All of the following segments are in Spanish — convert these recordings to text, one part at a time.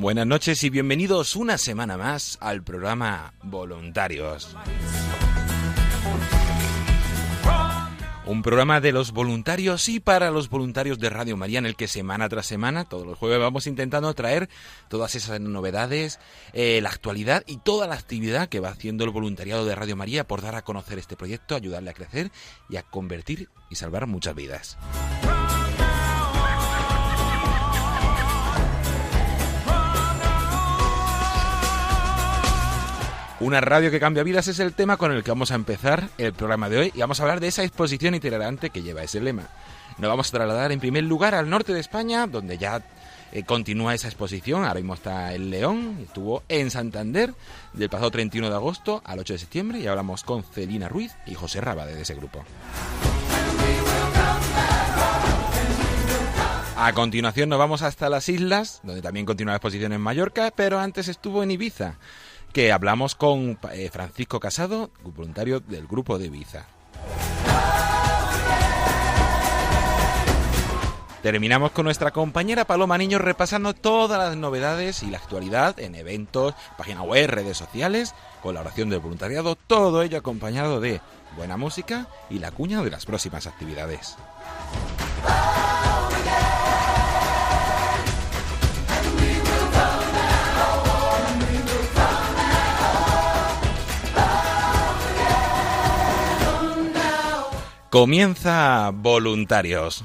Buenas noches y bienvenidos una semana más al programa Voluntarios. Un programa de los voluntarios y para los voluntarios de Radio María en el que semana tras semana, todos los jueves, vamos intentando traer todas esas novedades, eh, la actualidad y toda la actividad que va haciendo el voluntariado de Radio María por dar a conocer este proyecto, ayudarle a crecer y a convertir y salvar muchas vidas. Una radio que cambia vidas es el tema con el que vamos a empezar el programa de hoy y vamos a hablar de esa exposición itinerante que lleva ese lema. Nos vamos a trasladar en primer lugar al norte de España, donde ya eh, continúa esa exposición. Ahora mismo está en León, estuvo en Santander del pasado 31 de agosto al 8 de septiembre y hablamos con Celina Ruiz y José Rabade de ese grupo. A continuación nos vamos hasta las islas, donde también continúa la exposición en Mallorca, pero antes estuvo en Ibiza, que hablamos con eh, Francisco Casado, voluntario del grupo de Ibiza. Terminamos con nuestra compañera Paloma Niño repasando todas las novedades y la actualidad en eventos, página web, redes sociales, colaboración del voluntariado, todo ello acompañado de buena música y la cuña de las próximas actividades. Comienza Voluntarios.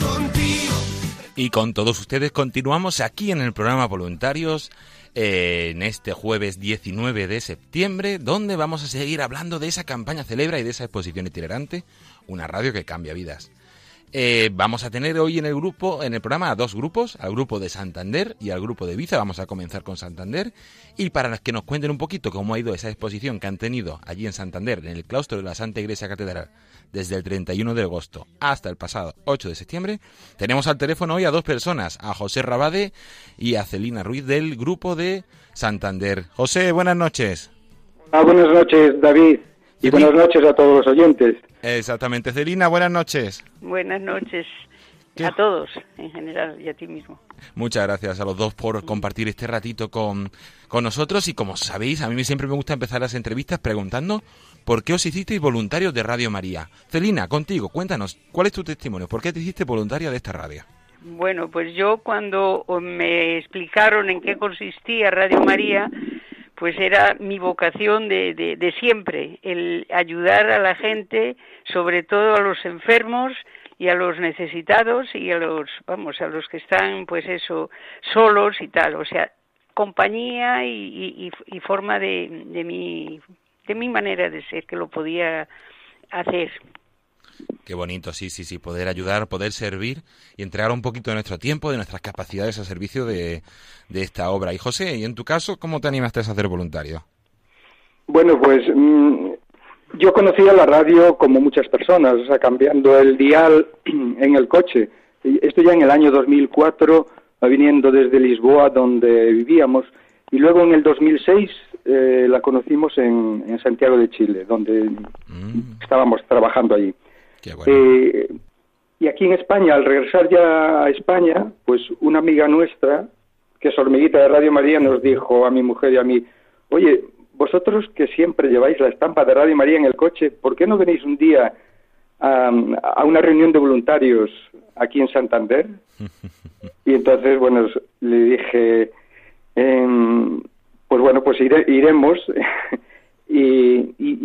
Contigo. Y con todos ustedes continuamos aquí en el programa Voluntarios eh, en este jueves 19 de septiembre, donde vamos a seguir hablando de esa campaña celebra y de esa exposición itinerante, una radio que cambia vidas. Eh, vamos a tener hoy en el grupo, en el programa, a dos grupos, al grupo de Santander y al grupo de Viza. Vamos a comenzar con Santander. Y para que nos cuenten un poquito cómo ha ido esa exposición que han tenido allí en Santander, en el claustro de la Santa Iglesia Catedral, desde el 31 de agosto hasta el pasado 8 de septiembre, tenemos al teléfono hoy a dos personas, a José Rabade y a Celina Ruiz del grupo de Santander. José, buenas noches. Ah, buenas noches, David. Y buenas noches a todos los oyentes. Exactamente. Celina, buenas noches. Buenas noches a todos en general y a ti mismo. Muchas gracias a los dos por compartir este ratito con, con nosotros y como sabéis, a mí siempre me gusta empezar las entrevistas preguntando por qué os hicisteis voluntarios de Radio María. Celina, contigo, cuéntanos, ¿cuál es tu testimonio? ¿Por qué te hiciste voluntaria de esta radio? Bueno, pues yo cuando me explicaron en qué consistía Radio María, pues era mi vocación de, de, siempre, el ayudar a la gente, sobre todo a los enfermos y a los necesitados y a los, vamos, a los que están, pues eso, solos y tal, o sea, compañía y, y, forma de, de, mi, de mi manera de ser que lo podía hacer. Qué bonito, sí, sí, sí, poder ayudar, poder servir y entregar un poquito de nuestro tiempo, de nuestras capacidades al servicio de, esta obra. Y José, ¿y en tu caso cómo te animaste a ser voluntario? Bueno, pues mm, yo conocía la radio como muchas personas, o sea, cambiando el dial en el coche. Esto ya en el año 2004, viniendo desde Lisboa, donde vivíamos, y luego en el 2006 eh, la conocimos en, Santiago de Chile, donde mm. estábamos trabajando allí. Eh, y aquí en España, al regresar ya a España, pues una amiga nuestra, que es hormiguita de Radio María, nos dijo a mi mujer y a mí, oye, vosotros que siempre lleváis la estampa de Radio María en el coche, ¿por qué no venís un día a, una reunión de voluntarios aquí en Santander? Y entonces, bueno, le dije, em, pues bueno, pues iremos.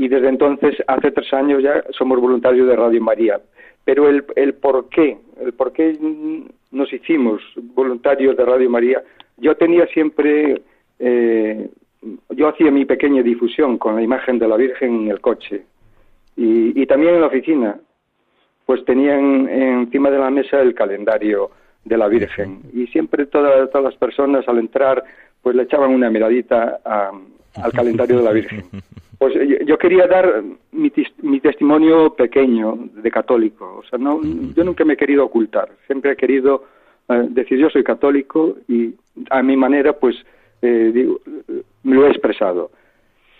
Desde entonces, hace tres años ya somos voluntarios de Radio María. Pero el, el por qué, el por qué nos hicimos voluntarios de Radio María, yo tenía siempre, eh, yo hacía mi pequeña difusión con la imagen de la Virgen en el coche y, también en la oficina, pues tenían encima de la mesa el calendario de la Virgen y siempre todas, todas las personas al entrar pues le echaban una miradita a, al calendario de la Virgen. Pues yo quería dar mi, mi testimonio pequeño de católico. O sea, no, yo nunca me he querido ocultar. Siempre he querido eh, decir yo soy católico y a mi manera, pues, eh, digo, me lo he expresado.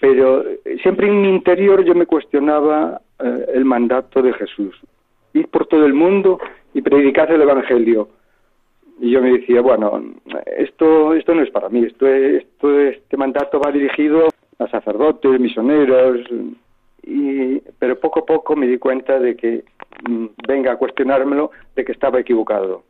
Pero siempre en mi interior yo me cuestionaba eh, el mandato de Jesús. Ir por todo el mundo y predicar el Evangelio y yo me decía, bueno, esto, esto no es para mí, esto, esto, este mandato va dirigido a sacerdotes, misioneros, y, pero poco a poco me di cuenta de que, mm, venga a cuestionármelo, de que estaba equivocado.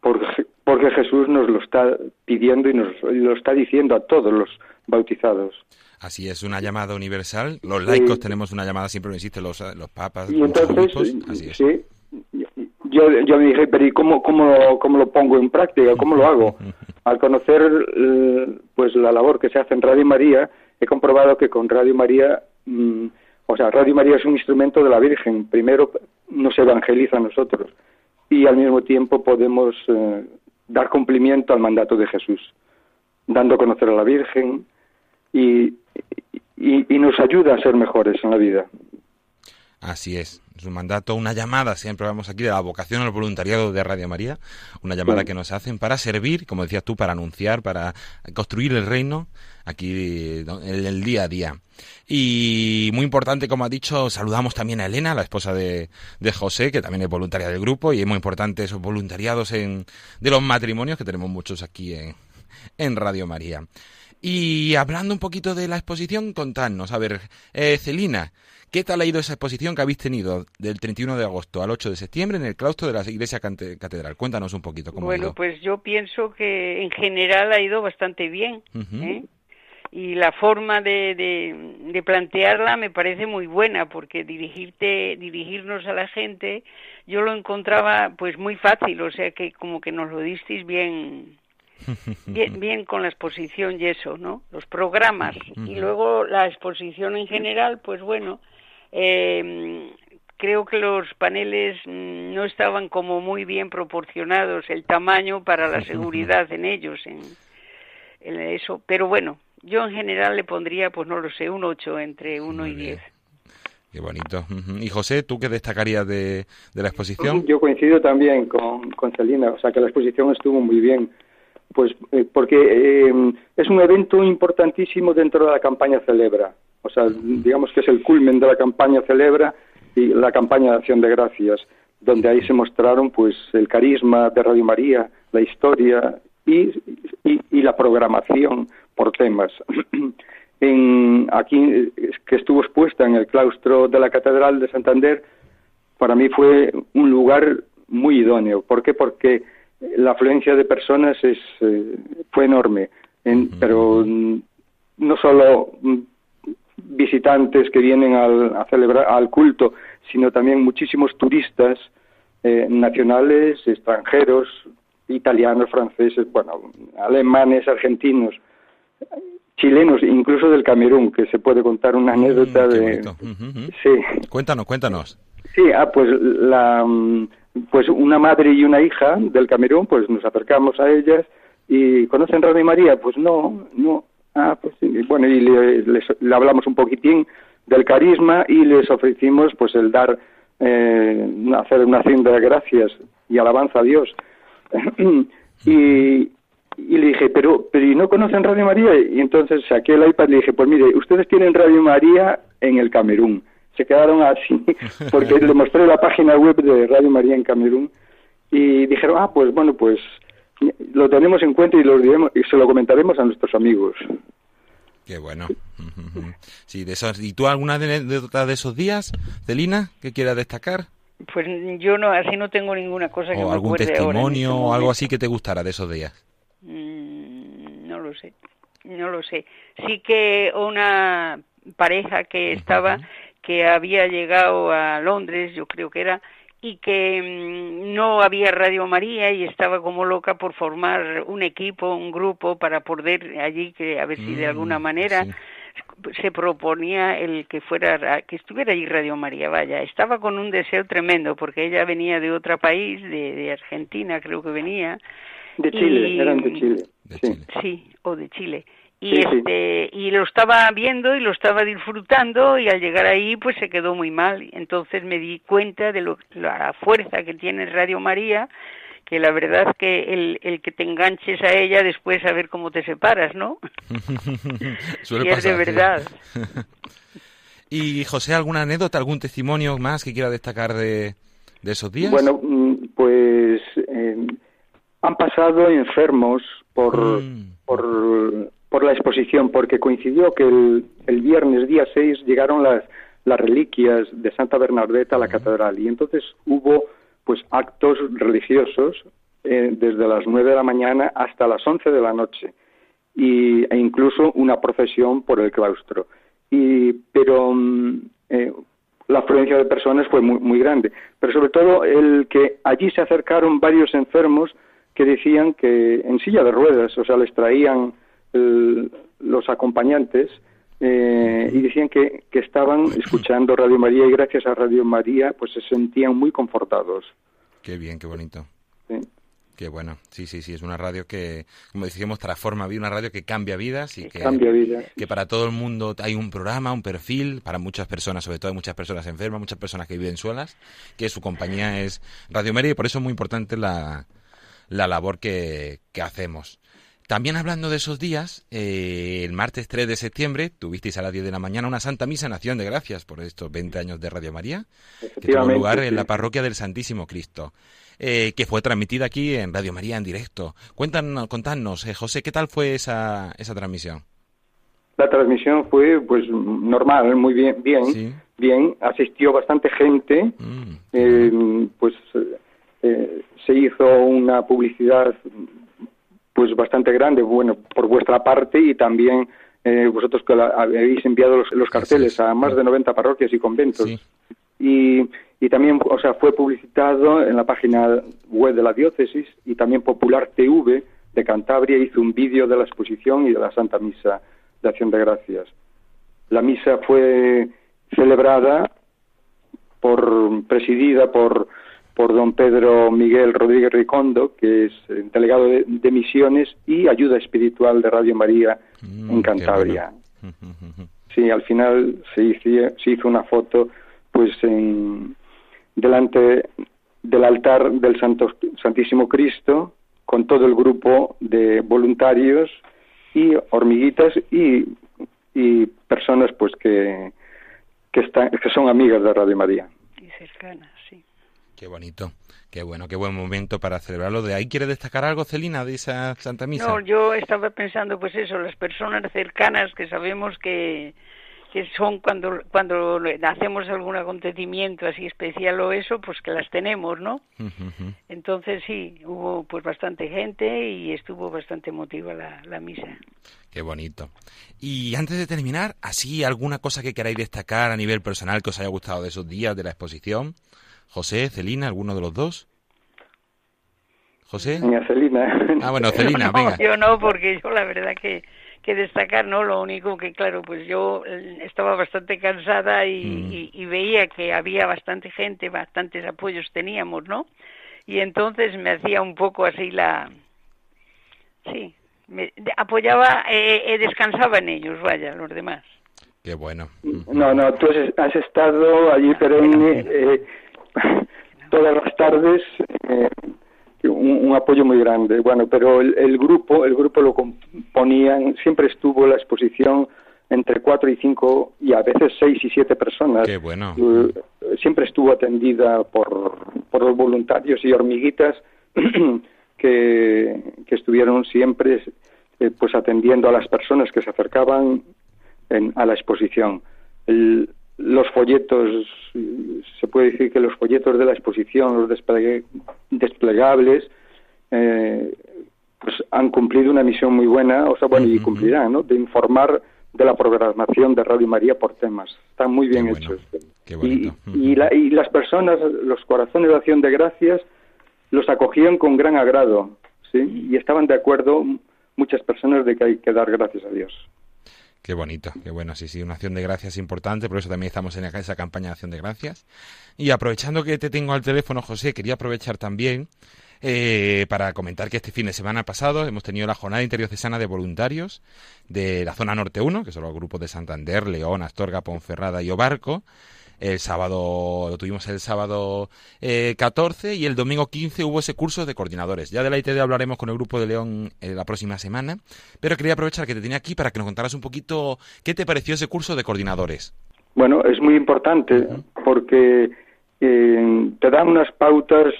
Porque, porque Jesús nos lo está pidiendo y nos lo está diciendo a todos los bautizados. Así es, una llamada universal. Los laicos tenemos una llamada, siempre lo existen los, los papas. Y entonces, sí, yo, yo me dije, pero ¿y cómo, cómo, cómo lo pongo en práctica? ¿Cómo lo hago? Al conocer pues la labor que se hace en Radio María, he comprobado que con Radio María, mm, o sea, Radio María es un instrumento de la Virgen. Primero nos evangeliza a nosotros y al mismo tiempo podemos eh, dar cumplimiento al mandato de Jesús, dando a conocer a la Virgen y, y nos ayuda a ser mejores en la vida. Así es, es un mandato, una llamada, siempre vamos aquí de la vocación al voluntariado de Radio María, una llamada que nos hacen para servir, como decías tú, para anunciar, para construir el reino aquí en el día a día. Y muy importante, como ha dicho, saludamos también a Elena, la esposa de, de José, que también es voluntaria del grupo, y es muy importante esos voluntariados en, de los matrimonios, que tenemos muchos aquí en, en Radio María. Y hablando un poquito de la exposición, contadnos, a ver, eh, Celina, ¿Qué tal ha ido esa exposición que habéis tenido del 31 de agosto al 8 de septiembre en el claustro de la iglesia catedral? Cuéntanos un poquito cómo Bueno, ha ido. pues yo pienso que en general ha ido bastante bien. ¿eh? Y la forma de, de, plantearla me parece muy buena porque dirigirte, dirigirnos a la gente, yo lo encontraba pues muy fácil, o sea que como que nos lo disteis bien, bien, bien con la exposición y eso, ¿no? Los programas y luego la exposición en general, pues bueno, eh, creo que los paneles no estaban como muy bien proporcionados el tamaño para la seguridad en ellos, en, eso. Pero bueno, yo en general le pondría, pues no lo sé, un 8 entre 1 y 10. Qué bonito. Y José, ¿tú qué destacarías de, la exposición? Yo coincido también con, con Celina, o sea que la exposición estuvo muy bien, pues eh, porque eh, es un evento importantísimo dentro de la campaña Celebra, o sea, digamos que es el culmen de la campaña Celebra y la campaña de Acción de Gracias, donde ahí se mostraron pues el carisma de Radio María, la historia y, y la programación por temas. en, aquí que estuvo expuesta en el claustro de la Catedral de Santander, para mí fue un lugar muy idóneo. ¿Por qué? Porque la afluencia de personas es, eh, fue enorme, pero no solo visitantes que vienen al, a celebrar al culto, sino también muchísimos turistas eh, nacionales, extranjeros, italianos, franceses, bueno, alemanes, argentinos, chilenos, incluso del Camerún, que se puede contar una mm, anécdota de... Sí. Cuéntanos, cuéntanos. Sí, ah, pues la pues una madre y una hija del Camerún, pues nos acercamos a ellas y ¿conocen Radio María? Pues no, no. Ah, pues sí. Bueno, y le, le hablamos un poquitín del carisma y les ofrecimos pues el dar eh, hacer una acción de gracias y alabanza a Dios. y, y le dije, pero, pero ¿y no conocen Radio María? Y entonces saqué el iPad y le dije, pues mire, ustedes tienen Radio María en el Camerún. Se quedaron así, porque le mostré la página web de Radio María en Camerún y dijeron, ah, pues bueno, pues lo tenemos en cuenta y, lo diremos, y se lo comentaremos a nuestros amigos. Qué bueno. Sí, de esos, ¿Y tú alguna anécdota de esos días, Celina, que quieras destacar? Pues yo no, así no tengo ninguna cosa que o algún testimonio o algo así que te gustara de esos días. Mm, no lo sé, no lo sé. Sí que una pareja que estaba, que había llegado a Londres, yo creo que era, y que mm, no había Radio María y estaba como loca por formar un equipo, un grupo para poder allí que a ver si de alguna mm, manera se proponía el que fuera que estuviera allí Radio María, vaya, estaba con un deseo tremendo porque ella venía de otro país, de, de Argentina creo que venía de Chile, eran de Chile. sí. o de Chile. Y este y lo estaba viendo y lo estaba disfrutando y al llegar ahí pues se quedó muy mal. Entonces me di cuenta de lo, la fuerza que tiene Radio María, que la verdad es que el, el que te enganches a ella después a ver cómo te separas, ¿no? Suele es de verdad. y José, ¿alguna anécdota, algún testimonio más que quiera destacar de, de esos días? Bueno, mm, pues eh, han pasado enfermos por, mm. por, por, la exposición, porque coincidió que el, el viernes día 6 llegaron las, las reliquias de Santa Bernadette a la catedral y entonces hubo pues actos religiosos eh, desde las 9 de la mañana hasta las 11 de la noche y, e incluso una procesión por el claustro. Y, pero mm, eh, la afluencia de personas fue muy, muy grande. Pero sobre todo el que allí se acercaron varios enfermos que decían que en silla de ruedas, o sea, les traían los acompañantes eh, y decían que, que estaban escuchando Radio María y gracias a Radio María pues se sentían muy confortados. Qué bien, qué bonito. Qué bueno, sí, sí, sí, es una radio que, como decíamos, transforma vida, una radio que cambia vidas y que, cambia vidas. que para todo el mundo hay un programa, un perfil, para muchas personas, sobre todo hay muchas personas enfermas, muchas personas que viven solas, que su compañía es Radio María y por eso es muy importante la, la labor que, hacemos. También hablando de esos días, eh, el martes 3 de septiembre tuvisteis a las 10 de la mañana una Santa Misa en Acción de Gracias por estos 20 años de Radio María, que tuvo lugar en la parroquia del Santísimo Cristo, eh, que fue transmitida aquí en Radio María en directo. Cuéntanos, contadnos, eh, José, ¿qué tal fue esa, esa transmisión? La transmisión fue pues normal, muy bien, bien, bien. Asistió bastante gente, mm, pues eh, se hizo una publicidad pues bastante grande, bueno, por vuestra parte y también eh, vosotros que habéis enviado los, carteles a más de 90 parroquias y conventos. Y, y también, o sea, fue publicitado en la página web de la diócesis y también Popular TV de Cantabria hizo un vídeo de la exposición y de la Santa Misa de Acción de Gracias. La misa fue celebrada por presidida por por don Pedro Miguel Rodríguez Ricondo, que es delegado de, misiones y ayuda espiritual de Radio María mm, en Cantabria. Sí, al final se hizo, se hizo una foto pues en, delante del altar del Santo, Santísimo Cristo con todo el grupo de voluntarios y hormiguitas y, y personas pues que, que, están, que son amigas de Radio María. Y cercanas. Qué bonito. Qué bueno, qué buen momento para celebrarlo. ¿De ahí quiere destacar algo, Celina, de esa Santa Misa? No, yo estaba pensando, pues eso, las personas cercanas que sabemos que, que son cuando cuando hacemos algún acontecimiento así especial o eso pues que las tenemos no entonces sí hubo pues bastante gente y estuvo bastante emotiva la, la misa qué bonito y antes de terminar así alguna cosa que queráis destacar a nivel personal que os haya gustado de esos días de la exposición José Celina alguno de los dos José Celina ah bueno Celina venga yo no porque yo la verdad que que destacar, ¿no? Lo único que, claro, pues yo eh, estaba bastante cansada y, mm. veía que había bastante gente, bastantes apoyos teníamos, ¿no? Y entonces me hacía un poco así la... Sí, me apoyaba, eh, eh, descansaba en ellos, vaya, los demás. Qué bueno. No, no, tú has estado allí perenne eh, todas las tardes un, apoyo muy grande. Bueno, pero el, grupo, el grupo lo componían, siempre estuvo la exposición entre cuatro y cinco y a veces seis y siete personas. Qué bueno. Eh, siempre estuvo atendida por, por los voluntarios y hormiguitas que, que estuvieron siempre eh, pues atendiendo a las personas que se acercaban a la exposición. El, los folletos, se puede decir que los folletos de la exposición, los desplegables, eh, pues han cumplido una misión muy buena, o sea, bueno, y cumplirán, ¿no? De informar de la programación de Radio María por temas. Están muy bien hechos. y, y, las personas, los corazones de acción de gracias, los acogían con gran agrado, ¿sí? Y estaban de acuerdo muchas personas de que hay que dar gracias a Dios. Qué bonito, qué bueno, sí, sí, una acción de gracias importante, por eso también estamos en esa campaña de acción de gracias. Y aprovechando que te tengo al teléfono, José, quería aprovechar también eh, para comentar que este fin de semana pasado hemos tenido la jornada interiocesana de voluntarios de la zona norte 1, que son los grupos de Santander, León, Astorga, Ponferrada y Obarco, el sábado, lo tuvimos el sábado eh, 14 y el domingo 15 hubo ese curso de coordinadores. Ya de la ITD hablaremos con el grupo de León eh, la próxima semana, pero quería aprovechar que te tenía aquí para que nos contaras un poquito qué te pareció ese curso de coordinadores. Bueno, es muy importante porque eh, te dan unas pautas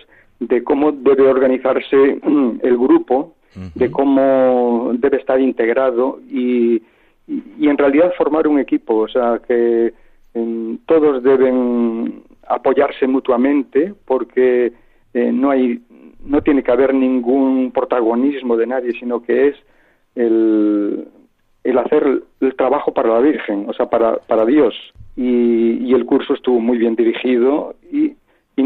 de cómo debe organizarse el grupo, de cómo debe estar integrado y, y, en realidad formar un equipo, o sea, que todos deben apoyarse mutuamente porque eh, no hay no tiene que haber ningún protagonismo de nadie sino que es el, el hacer el trabajo para la Virgen o sea para, para Dios. Y, y el curso estuvo muy bien dirigido y,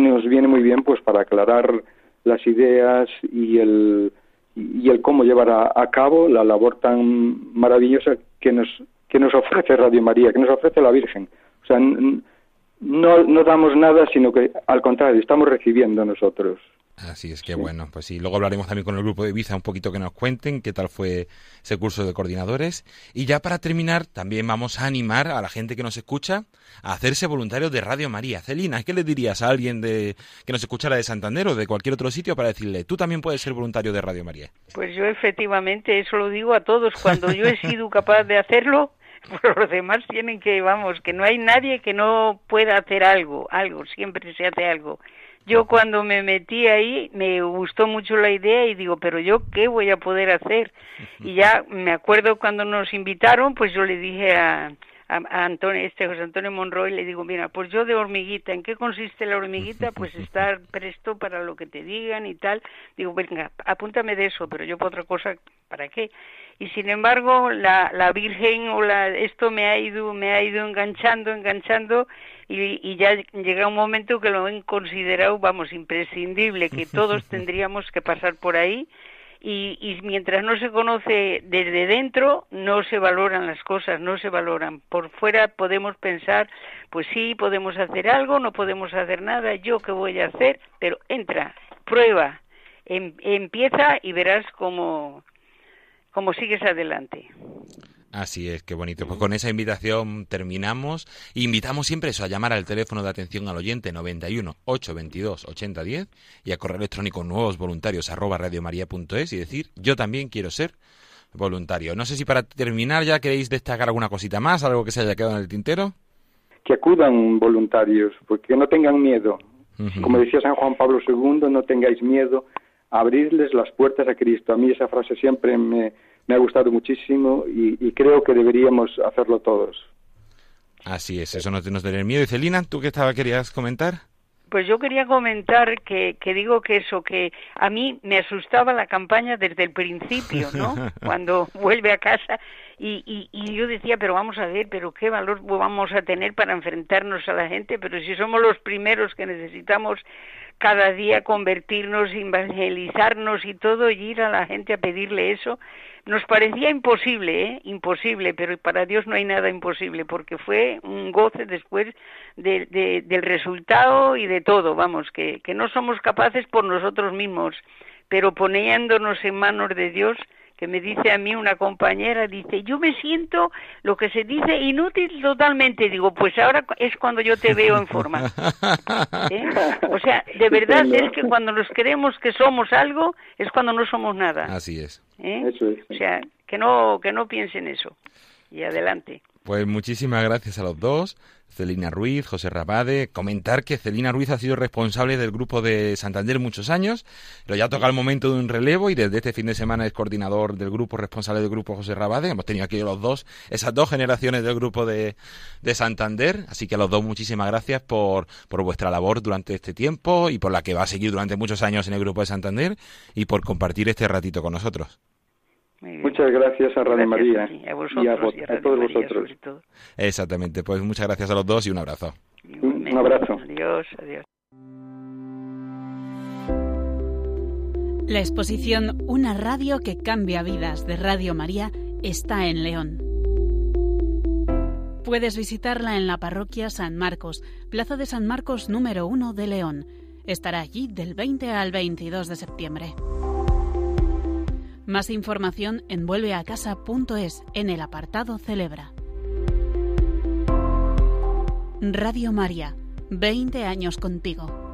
y nos viene muy bien pues para aclarar las ideas y el y el cómo llevar a, a, cabo la labor tan maravillosa que nos que nos ofrece Radio María, que nos ofrece la Virgen. O sea, no, no damos nada, sino que al contrario, estamos recibiendo nosotros. Así es que bueno, pues sí, luego hablaremos también con el grupo de Ibiza un poquito que nos cuenten qué tal fue ese curso de coordinadores. Y ya para terminar, también vamos a animar a la gente que nos escucha a hacerse voluntarios de Radio María. Celina, ¿qué le dirías a alguien de, que nos escuchara de Santander o de cualquier otro sitio para decirle, tú también puedes ser voluntario de Radio María? Pues yo efectivamente eso lo digo a todos. Cuando yo he sido capaz de hacerlo, los demás tienen que, vamos, que no hay nadie que no pueda hacer algo, algo, siempre se hace algo. Yo cuando me metí ahí me gustó mucho la idea y digo, pero yo qué voy a poder hacer. Y ya me acuerdo cuando nos invitaron, pues yo le dije a, a, Antonio, este José Antonio Monroy, le digo, mira, pues yo de hormiguita, ¿en qué consiste la hormiguita? Pues estar presto para lo que te digan y tal. Digo, venga, apúntame de eso, pero yo para otra cosa, ¿para qué? y sin embargo la, la Virgen o la esto me ha ido me ha ido enganchando enganchando y, y ya llega un momento que lo han considerado vamos imprescindible que todos tendríamos que pasar por ahí y, y, mientras no se conoce desde dentro, no se valoran las cosas, no se valoran. Por fuera podemos pensar, pues sí, podemos hacer algo, no podemos hacer nada, yo qué voy a hacer, pero entra, prueba, em, empieza y verás cómo, cómo sigues adelante. Así es, qué bonito. Pues con esa invitación terminamos. Invitamos siempre eso, a llamar al teléfono de atención al oyente 91 822 8010 y a correo electrónico nuevos voluntarios arroba radiomaria.es y decir yo también quiero ser voluntario. No sé si para terminar ya queréis destacar alguna cosita más, algo que se haya quedado en el tintero. Que acudan voluntarios, porque no tengan miedo. Como decía San Juan Pablo II, no tengáis miedo a abrirles las puertas a Cristo. A mí esa frase siempre me, me ha gustado muchísimo y, creo que deberíamos hacerlo todos. Así es, eso no nos tener miedo. Y Celina, ¿tú qué estaba, querías comentar? Pues yo quería comentar que, que digo que eso, que a mí me asustaba la campaña desde el principio, ¿no? Cuando vuelve a casa y, y, yo decía, pero vamos a ver, pero qué valor vamos a tener para enfrentarnos a la gente, pero si somos los primeros que necesitamos cada día convertirnos, evangelizarnos y todo, y ir a la gente a pedirle eso, nos parecía imposible, ¿eh? imposible, pero para Dios no hay nada imposible, porque fue un goce después de, del resultado y de todo, vamos, que, que no somos capaces por nosotros mismos, pero poniéndonos en manos de Dios, que me dice a mí una compañera, dice, yo me siento lo que se dice inútil totalmente. Digo, pues ahora es cuando yo te veo en forma. ¿Eh? O sea, de verdad es que cuando nos creemos que somos algo, es cuando no somos nada. Así es. ¿Eh? O sea, que no, que no piensen eso. Y adelante. Pues muchísimas gracias a los dos. Celina Ruiz, José Rabade. Comentar que Celina Ruiz ha sido responsable del grupo de Santander muchos años, pero ya toca el momento de un relevo y desde este fin de semana es coordinador del grupo, responsable del grupo José Rabade. Hemos tenido aquí los dos, esas dos generaciones del grupo de, de Santander. Así que a los dos muchísimas gracias por, por vuestra labor durante este tiempo y por la que va a seguir durante muchos años en el grupo de Santander y por compartir este ratito con nosotros. Muchas gracias a Radio María y a, todos vosotros. Exactamente, pues muchas gracias a los dos y un abrazo. Un abrazo. Adiós, adiós. La exposición Una radio que cambia vidas de Radio María está en León. Puedes visitarla en la parroquia San Marcos, Plaza de San Marcos número 1 de León. Estará allí del 20 al 22 de septiembre. Más información en vuelveacasa.es en el apartado Celebra. Radio María, 20 años contigo.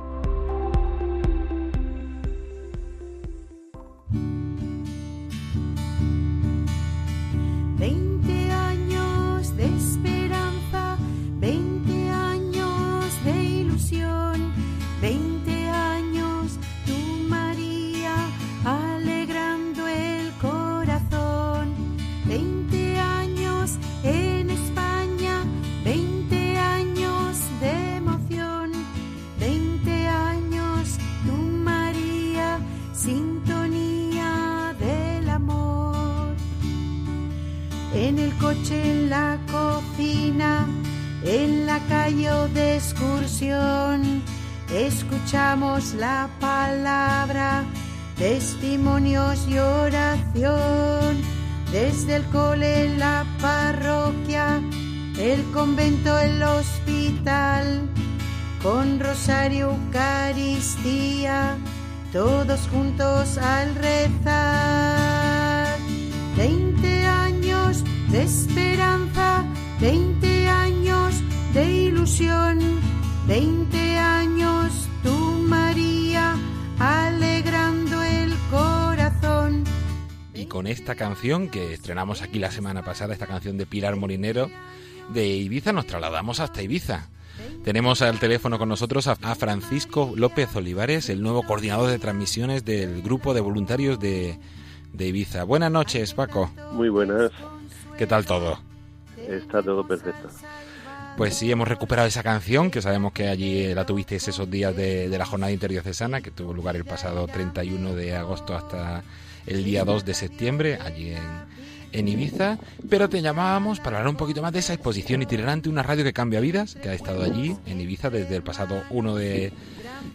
La palabra, testimonios y oración. Desde el cole, la parroquia, el convento, el hospital, con rosario, Eucaristía, todos juntos al rezar. Veinte años de esperanza, veinte años de ilusión, veinte con esta canción que estrenamos aquí la semana pasada, esta canción de Pilar Molinero de Ibiza, nos trasladamos hasta Ibiza. Tenemos al teléfono con nosotros a, a Francisco López Olivares, el nuevo coordinador de transmisiones del grupo de voluntarios de, de Ibiza. Buenas noches, Paco. Muy buenas, ¿Qué tal todo? está todo perfecto. Pues sí, hemos recuperado esa canción, que sabemos que allí eh, la tuvisteis esos días de, de la jornada interdiocesana, que tuvo lugar el pasado 31 de agosto hasta el día 2 de septiembre, allí en, en Ibiza, pero te llamábamos para hablar un poquito más de esa exposición itinerante, una radio que cambia vidas, que ha estado allí en Ibiza desde el pasado 1 de,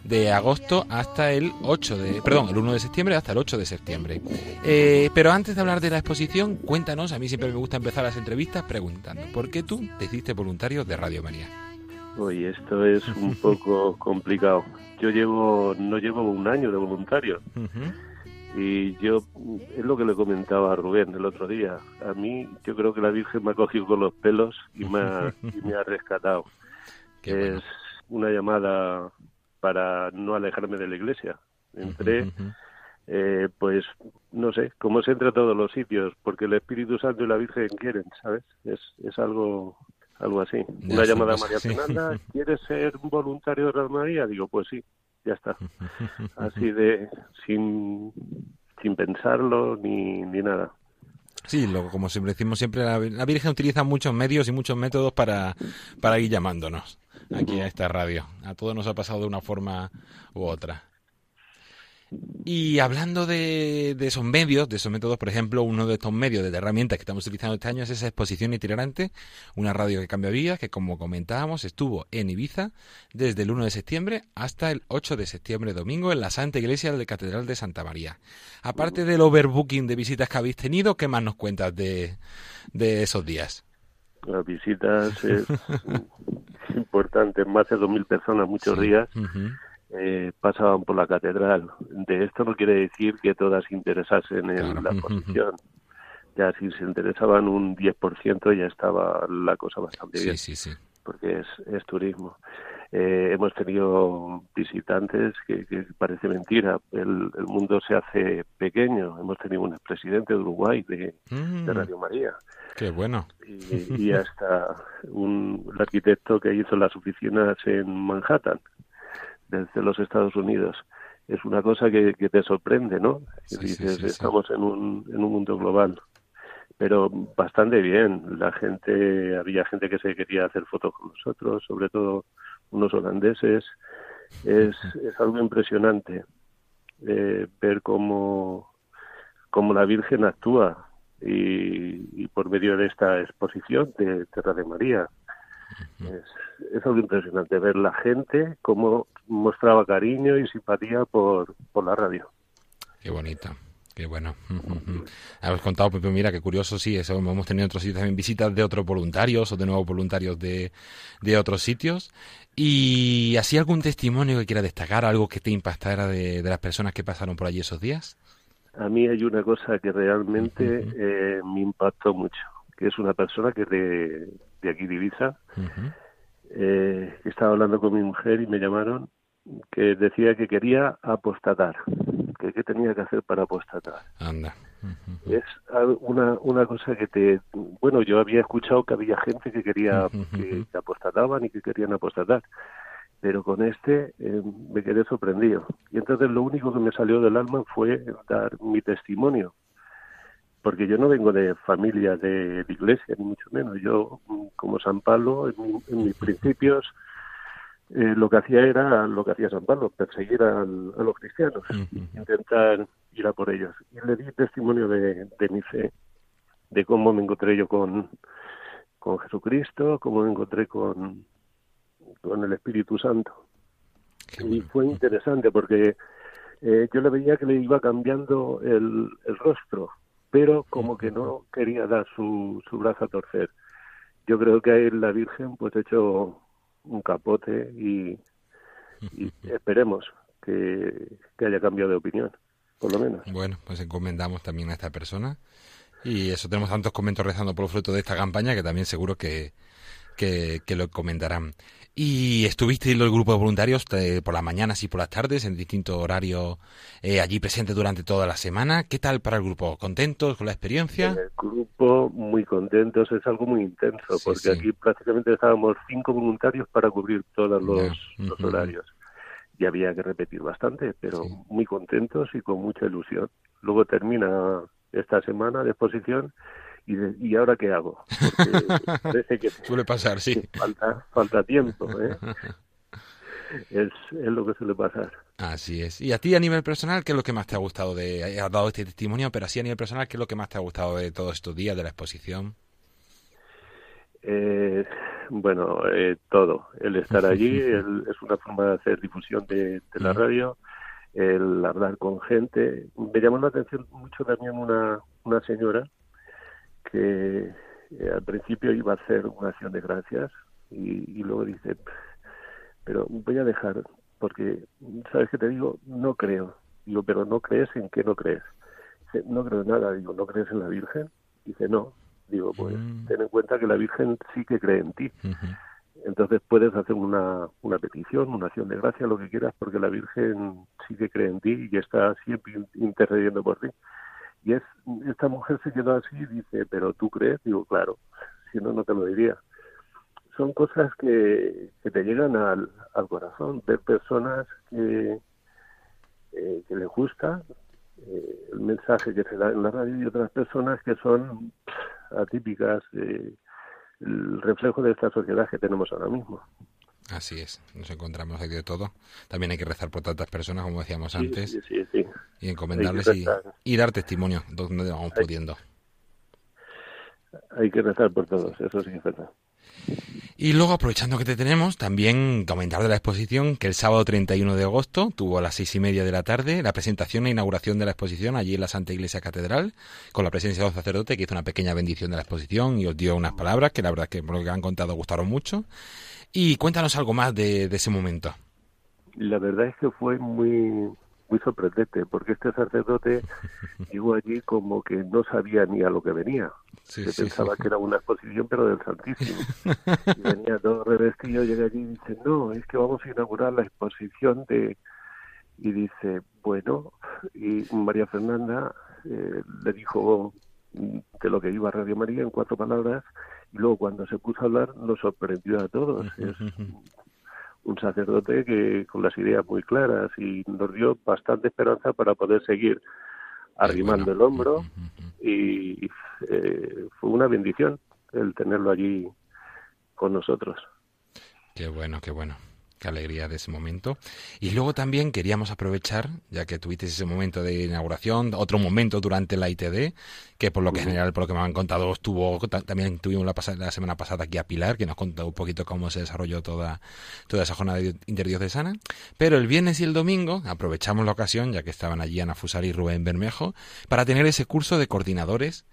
de agosto hasta el 8 de, perdón, el 1 de septiembre hasta el 8 de septiembre. Eh, pero antes de hablar de la exposición, cuéntanos, a mí siempre me gusta empezar las entrevistas preguntando, ¿por qué tú te hiciste voluntario de Radio María? Oye, esto es un poco complicado. Yo llevo, no llevo un año de voluntario. Y yo, es lo que le comentaba a Rubén el otro día. A mí, yo creo que la Virgen me ha cogido con los pelos y me ha, y me ha rescatado. es una llamada para no alejarme de la iglesia. Entré, eh, pues, no sé, como se entra a todos los sitios, porque el Espíritu Santo y la Virgen quieren, ¿sabes? Es, es algo algo así. Una llamada a María Fernanda, ¿quieres ser voluntario de Radio María? Digo, pues sí, ya está. Así de, sin, sin pensarlo ni, ni nada. Sí, lo, como siempre decimos siempre, la, la, Virgen utiliza muchos medios y muchos métodos para, para ir llamándonos aquí a esta radio. A todos nos ha pasado de una forma u otra. Y hablando de, de, esos medios, de esos métodos, por ejemplo, uno de estos medios de herramientas que estamos utilizando este año es esa exposición itinerante, una radio que cambia vidas, que como comentábamos estuvo en Ibiza desde el 1 de septiembre hasta el 8 de septiembre, domingo, en la Santa Iglesia de la Catedral de Santa María. Aparte del overbooking de visitas que habéis tenido, ¿qué más nos cuentas de, de esos días? Las visitas es importante, más de 2.000 personas muchos sí. días. Uh -huh eh, pasaban por la catedral. De esto no quiere decir que todas se interesasen en claro. la exposición. Ya si se interesaban un 10% ya estaba la cosa bastante sí, bien, sí, sí. porque es, es turismo. Eh, hemos tenido visitantes que, que parece mentira, el, el, mundo se hace pequeño. Hemos tenido un expresidente de Uruguay de, mm. de Radio María. Qué bueno. Y, y hasta un el arquitecto que hizo las oficinas en Manhattan, desde los Estados Unidos. Es una cosa que, que te sorprende, ¿no? Sí, dices, sí, sí, estamos en un, en un mundo global. Pero bastante bien. La gente, había gente que se quería hacer fotos con nosotros, sobre todo unos holandeses. Es, es algo impresionante eh, ver cómo, cómo la Virgen actúa y, y, por medio de esta exposición de Terra de María. Es, es, algo impresionante ver la gente cómo mostraba cariño y simpatía por, por la radio. Qué bonita. Qué bueno. Habéis contado, Pepe, mira, qué curioso, sí, eso hemos tenido otros sitios también visitas de otros voluntarios o de nuevos voluntarios de, de otros sitios. Y así algún testimonio que quiera destacar, algo que te impactara de, de las personas que pasaron por allí esos días. A mí hay una cosa que realmente eh, me impactó mucho, que es una persona que de, de aquí de Ibiza, uh -huh. eh, estaba hablando con mi mujer y me llamaron que decía que quería apostatar, que qué tenía que hacer para apostatar. Anda. Uh -huh. Es una, una cosa que te... Bueno, yo había escuchado que había gente que quería, uh -huh. que, que apostataban y que querían apostatar, pero con este eh, me quedé sorprendido. Y entonces lo único que me salió del alma fue dar mi testimonio, porque yo no vengo de familia de, de iglesia, ni mucho menos. Yo, como San Pablo, en, en mis principios, eh, lo que hacía era lo que hacía San Pablo, perseguir al, a los cristianos, uh -huh. intentar ir a por ellos. Y le di testimonio de, de mi fe, de cómo me encontré yo con, con Jesucristo, cómo me encontré con, con el Espíritu Santo. Bueno. Y fue interesante porque eh, yo le veía que le iba cambiando el, el rostro, pero como que no quería dar su, su brazo a torcer. Yo creo que ahí la Virgen pues ha hecho un capote y, y esperemos que, que, haya cambiado de opinión, por lo menos. Bueno, pues encomendamos también a esta persona y eso tenemos tantos comentarios rezando por el fruto de esta campaña que también seguro que, que, que lo comentarán. Y estuviste en el grupo de voluntarios eh, por las mañanas y por las tardes en distintos horarios eh, allí presente durante toda la semana. ¿Qué tal para el grupo? ¿Contentos con la experiencia? En el grupo muy contentos, es algo muy intenso sí, porque sí. aquí prácticamente estábamos cinco voluntarios para cubrir todos los, yeah. los horarios. Y había que repetir bastante, pero sí. muy contentos y con mucha ilusión. Luego termina esta semana de exposición y, de, y ahora qué hago parece que suele pasar sí falta falta tiempo ¿eh? es, es lo que suele pasar. Así es. Y a ti a nivel personal, ¿qué es lo que más te ha gustado de... Has dado este testimonio, pero así a nivel personal, ¿qué es lo que más te ha gustado de todos estos días de la exposición? Eh, bueno, eh, todo. El estar allí es una forma de hacer difusión de, la radio, el hablar con gente. Me llamó la atención mucho también una, una señora que eh, al principio iba a hacer una acción de gracias y, luego dice, pero voy a dejar, porque, ¿sabes qué te digo? No creo. Digo, pero ¿no crees en qué no crees? Dice, no creo en nada. Digo, ¿no crees en la Virgen? Dice, no. Digo, pues mm. ten en cuenta que la Virgen sí que cree en ti. Entonces puedes hacer una, una petición, una acción de gracia, lo que quieras, porque la Virgen sí que cree en ti y está siempre intercediendo por ti. Y es, esta mujer se quedó así y dice, pero tú crees, digo, claro, si no, no te lo diría. Son cosas que, que te llegan al, al corazón, ver personas que, eh, que les gusta eh, el mensaje que se da en la radio y otras personas que son atípicas, eh, el reflejo de esta sociedad que tenemos ahora mismo. Así es, nos encontramos aquí de todo. También hay que rezar por tantas personas, como decíamos antes, y encomendarles y, dar testimonio donde vamos pudiendo. Hay que rezar por todos, eso sí es verdad. Y luego, aprovechando que te tenemos, también comentar de la exposición que el sábado 31 de agosto tuvo a las seis y media de la tarde la presentación e inauguración de la exposición allí en la Santa Iglesia Catedral, con la presencia de un sacerdote que hizo una pequeña bendición de la exposición y os dio unas palabras que la verdad que por lo que han contado gustaron mucho. Y cuéntanos algo más de, ese momento. La verdad es que fue muy muy sorprendente, porque este sacerdote llegó allí como que no sabía ni a lo que venía. Se pensaba que era una exposición, pero del Santísimo. Y venía todo revestido, llega allí y dice, no, es que vamos a inaugurar la exposición de... Y dice, bueno, y María Fernanda eh, le dijo de lo que iba a Radio María en cuatro palabras y luego cuando se puso a hablar nos sorprendió a todos. Es un sacerdote que con las ideas muy claras y nos dio bastante esperanza para poder seguir arrimando el hombro y eh, fue una bendición el tenerlo allí con nosotros. Qué bueno, qué bueno. Qué alegría de ese momento. Y luego también queríamos aprovechar, ya que tuviste ese momento de inauguración, otro momento durante la ITD, que por lo que general, por lo que me han contado, estuvo, también tuvimos la, la semana pasada aquí a Pilar, que nos contó un poquito cómo se desarrolló toda, toda esa jornada interdiocesana. Pero el viernes y el domingo aprovechamos la ocasión, ya que estaban allí Ana Fusari y Rubén Bermejo, para tener ese curso de coordinadores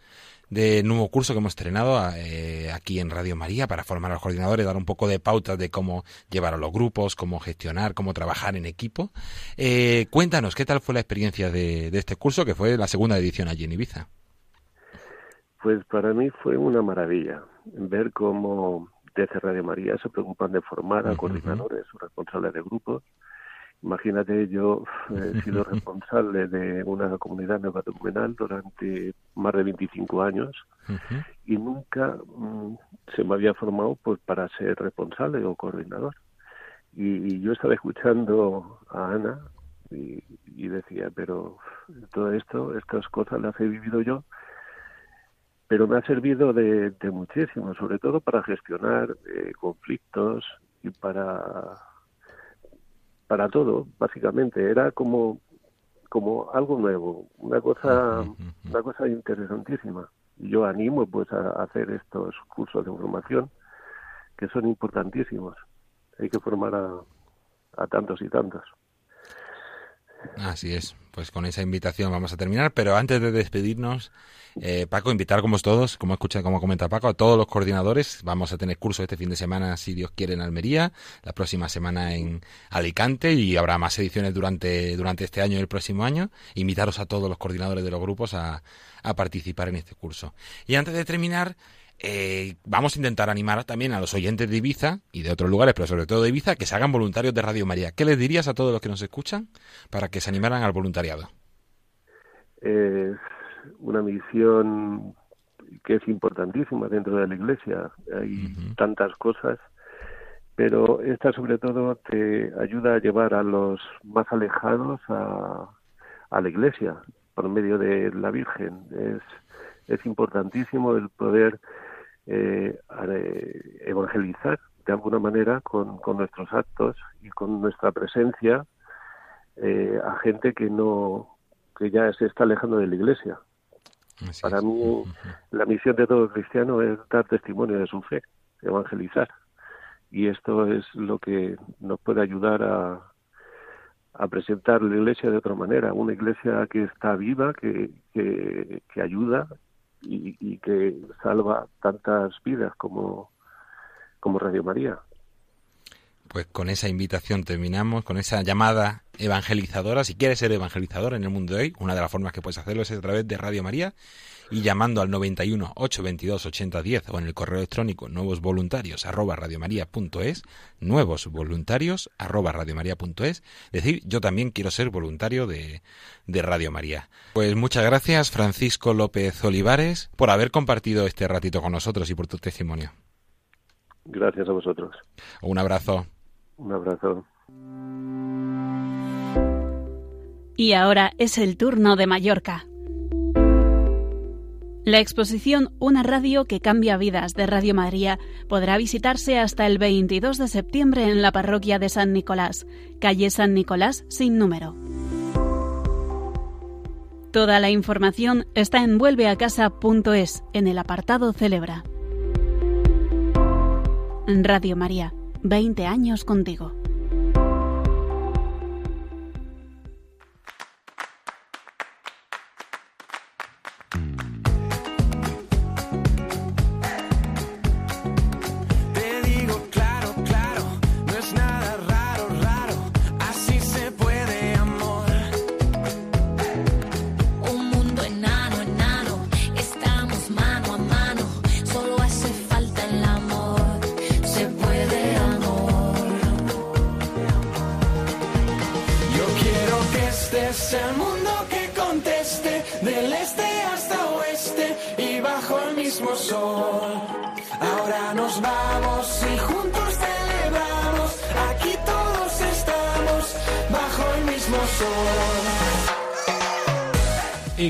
de nuevo curso que hemos estrenado eh, aquí en Radio María para formar a los coordinadores, dar un poco de pautas de cómo llevar a los grupos, cómo gestionar, cómo trabajar en equipo. Eh, cuéntanos, ¿qué tal fue la experiencia de, este curso que fue la segunda edición allí en Ibiza? Pues para mí fue una maravilla ver cómo desde Radio María se preocupan de formar a coordinadores o responsables de grupos Imagínate, yo he sido responsable de una comunidad neocatecumenal durante más de 25 años y nunca mm, se me había formado pues para ser responsable o coordinador. Y, yo estaba escuchando a Ana y, decía, pero todo esto, estas cosas las he vivido yo, pero me ha servido de, muchísimo, sobre todo para gestionar eh, conflictos y para para todo, básicamente. Era como, como algo nuevo, una cosa, una cosa interesantísima. Y yo animo pues a hacer estos cursos de formación que son importantísimos. Hay que formar a, a tantos y tantos. Así es. Pues con esa invitación vamos a terminar, pero antes de despedirnos, eh, Paco, invitar como todos, como escucha, como comenta Paco, a todos los coordinadores. Vamos a tener curso este fin de semana, si Dios quiere, en Almería, la próxima semana en Alicante y habrá más ediciones durante, durante este año y el próximo año. Invitaros a todos los coordinadores de los grupos a, a participar en este curso. Y antes de terminar, eh, vamos a intentar animar también a los oyentes de Ibiza y de otros lugares, pero sobre todo de Ibiza, que se hagan voluntarios de Radio María. ¿Qué les dirías a todos los que nos escuchan para que se animaran al voluntariado? Es una misión que es importantísima dentro de la Iglesia. Hay tantas cosas, pero esta sobre todo te ayuda a llevar a los más alejados a, a la Iglesia por medio de la Virgen. Es, es importantísimo el poder eh, evangelizar de alguna manera, con, con nuestros actos y con nuestra presencia eh, a gente que no que ya se está alejando de la Iglesia. Para mí, la misión de todo cristiano es dar testimonio de su fe, evangelizar. Y esto es lo que nos puede ayudar a, a presentar la iglesia de otra manera, una iglesia que está viva, que, que, ayuda y, y, que salva tantas vidas como, como Radio María. Pues con esa invitación terminamos, con esa llamada evangelizadora. Si quieres ser evangelizador en el mundo de hoy, una de las formas que puedes hacerlo es a través de Radio María y llamando al 91 822 8010 o en el correo electrónico nuevos voluntarios arroba radiomaria.es, nuevos voluntarios arroba radiomaria.es, decir, yo también quiero ser voluntario de, de Radio María. Pues muchas gracias Francisco López Olivares por haber compartido este ratito con nosotros y por tu testimonio. Gracias a vosotros. Un abrazo. Un abrazo. Y ahora es el turno de Mallorca. La exposición Una radio que cambia vidas de Radio María podrá visitarse hasta el 22 de septiembre en la parroquia de San Nicolás, calle San Nicolás sin número. Toda la información está en vuelveacasa.es en el apartado Celebra. Radio María, 20 años contigo. Y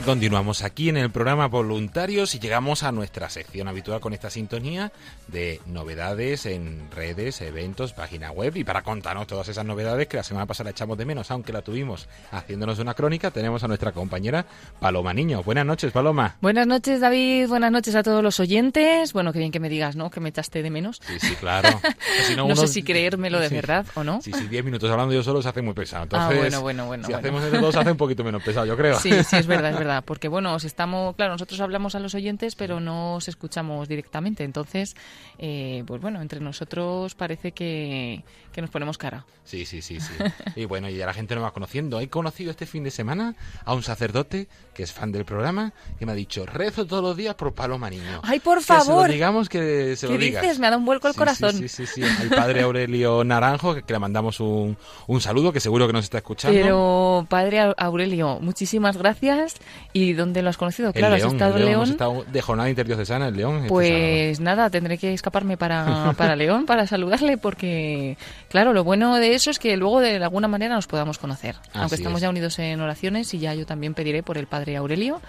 continuamos aquí en el programa Voluntarios y llegamos a nuestra sección habitual con esta sintonía de novedades en redes, eventos, página web. Y para contarnos todas esas novedades que la semana pasada echamos de menos, aunque la tuvimos haciéndonos una crónica, tenemos a nuestra compañera Paloma Niño. Buenas noches, Paloma. Buenas noches, David. Buenas noches a todos los oyentes. Bueno, qué bien que me digas, ¿no? Que me echaste de menos. Sí, sí, claro. no, sé si creérmelo de verdad o no. Sí, sí, diez minutos hablando yo solo se hace muy pesado. ah, bueno, bueno, bueno. Si hacemos eso dos se hace un poquito menos pesado, yo creo. Sí, sí, es verdad, es verdad, porque bueno, os estamos, claro, nosotros hablamos a los oyentes, pero no os escuchamos directamente, entonces, eh, pues bueno, entre nosotros parece que, que, nos ponemos cara. Sí, sí, sí, sí. y bueno, y ya la gente nos va conociendo. He conocido este fin de semana a un sacerdote que es fan del programa que me ha dicho, rezo todos los días por Paloma Niño. ¡Ay, por favor! digamos que se ¿Qué dices? Me ha dado un vuelco al corazón. Sí, sí, sí, El padre Aurelio Naranjo, que, le mandamos un, un saludo, que seguro que nos está escuchando. Pero, padre Aurelio, muchísimas gracias. ¿Y dónde lo has conocido? Claro, has estado en León. Hemos estado de jornada interdiocesana en León. Este pues nada, tendré que escaparme para, para León para saludarle porque, claro, lo bueno de eso es que luego de alguna manera nos podamos conocer. aunque estamos ya unidos en oraciones y ya yo también pediré por el padre Aurelio.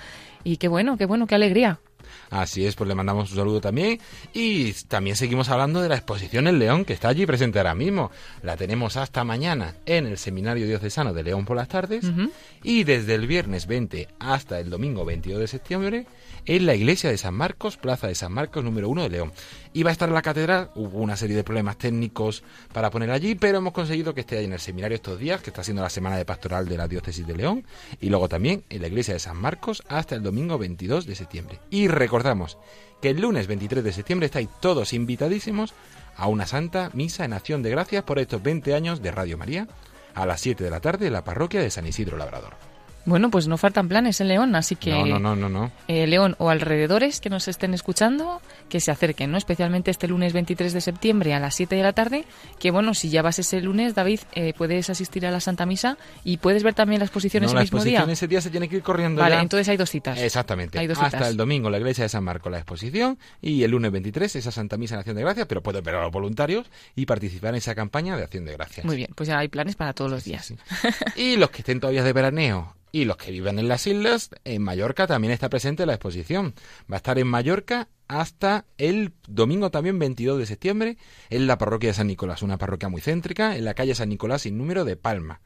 Y qué bueno, qué bueno, qué alegría. Así es, pues le mandamos un saludo también. Y también seguimos hablando de la exposición en León, que está allí presente ahora mismo. La tenemos hasta mañana en el Seminario Diocesano de León por las tardes. Y desde el viernes 20 hasta el domingo 22 de septiembre en la iglesia de San Marcos, Plaza de San Marcos número 1 de León. Iba a estar en la catedral, hubo una serie de problemas técnicos para poner allí, pero hemos conseguido que esté ahí en el seminario estos días, que está siendo la semana de pastoral de la diócesis de León, y luego también en la iglesia de San Marcos hasta el domingo 22 de septiembre. Y recordamos que el lunes 23 de septiembre estáis todos invitadísimos a una santa misa en acción de gracias por estos 20 años de Radio María a las 7 de la tarde en la parroquia de San Isidro Labrador. Bueno, pues no faltan planes en León, así que no, no, no, no, eh, León o alrededores que nos estén escuchando, que se acerquen, ¿no? Especialmente este lunes 23 de septiembre a las 7 de la tarde, que bueno, si ya vas ese lunes, David, eh, puedes asistir a la Santa Misa y puedes ver también la exposición ese mismo día. La ese día se tiene que ir corriendo Vale, entonces hay dos citas. Exactamente. Hasta el domingo la iglesia de San Marco la exposición y el lunes 23 esa Santa Misa en Acción de Gracias, pero puedes ver a los voluntarios y participar en esa campaña de Acción de Gracias. Muy bien, pues ya hay planes para todos los días. y los que estén todavía de veraneo Y los que viven en las islas, en Mallorca también está presente la exposición. Va a estar en Mallorca hasta el domingo también 22 de septiembre en la parroquia de San Nicolás, una parroquia muy céntrica, en la calle San Nicolás sin número de Palma.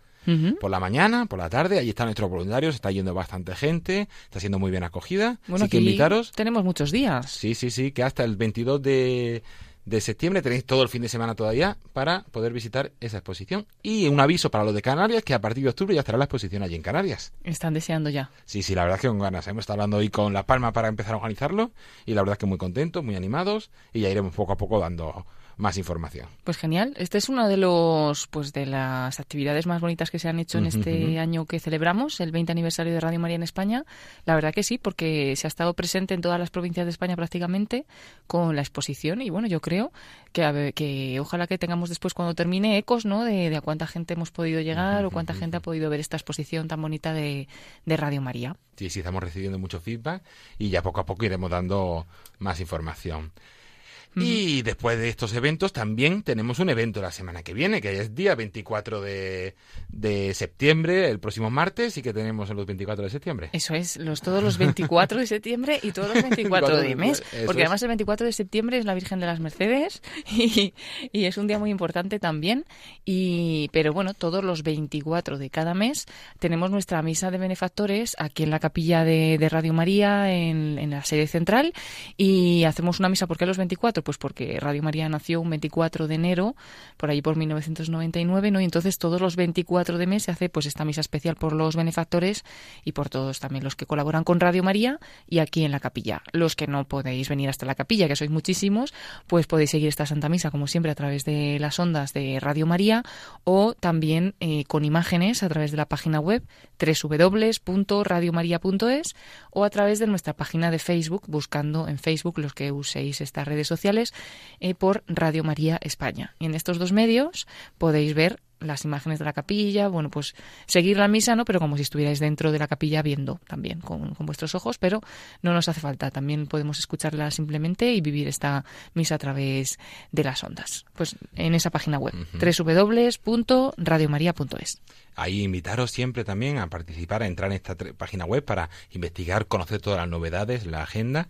Por la mañana, por la tarde, allí están nuestros voluntarios, está yendo bastante gente, está siendo muy bien acogida. Bueno, Así que invitaros. Tenemos muchos días. Sí, sí, sí, que hasta el 22 de, de septiembre tenéis todo el fin de semana todavía para poder visitar esa exposición. Y un aviso para los de Canarias, que a partir de octubre ya estará la exposición allí en Canarias. Están deseando ya. Sí, sí, la verdad es que con ganas. Hemos estado hablando hoy con La Palma para empezar a organizarlo y la verdad es que muy contentos, muy animados y ya iremos poco a poco dando más información. Pues genial. Este es una de los pues de las actividades más bonitas que se han hecho en este año que celebramos, el 20 aniversario de Radio María en España. La verdad que sí, porque se ha estado presente en todas las provincias de España prácticamente con la exposición y bueno, yo creo que, que ojalá que tengamos después cuando termine ecos, ¿no? De, a cuánta gente hemos podido llegar o cuánta gente ha podido ver esta exposición tan bonita de, de Radio María. Sí, sí, estamos recibiendo mucho feedback y ya poco a poco iremos dando más información. Y después de estos eventos también tenemos un evento la semana que viene, que es día 24 de, de septiembre, el próximo martes, y que tenemos los 24 de septiembre. Eso es, los, todos los 24 de septiembre y todos los 24 de mes, porque además el 24 de septiembre es la Virgen de las Mercedes y, y, es un día muy importante también. Y, pero bueno, todos los 24 de cada mes tenemos nuestra misa de benefactores aquí en la capilla de, de Radio María, en, en la sede central, y hacemos una misa, porque los 24? Pues porque Radio María nació un 24 de enero, por ahí por 1999, ¿no? Y entonces todos los 24 de mes se hace pues esta misa especial por los benefactores y por todos también los que colaboran con Radio María y aquí en la capilla. Los que no podéis venir hasta la capilla, que sois muchísimos, pues podéis seguir esta Santa Misa como siempre a través de las ondas de Radio María o también eh, con imágenes a través de la página web www.radiomaria.es o a través de nuestra página de Facebook, buscando en Facebook los que uséis estas redes sociales eh, por Radio María España. Y en estos dos medios podéis ver las imágenes de la capilla, bueno, pues seguir la misa, ¿no? Pero como si estuvierais dentro de la capilla viendo también con, vuestros ojos, pero no nos hace falta, también podemos escucharla simplemente y vivir esta misa a través de las ondas. Pues en esa página web, www.radiomaria.es. Ahí invitaros siempre también a participar, a entrar en esta página web para investigar, conocer todas las novedades, la agenda.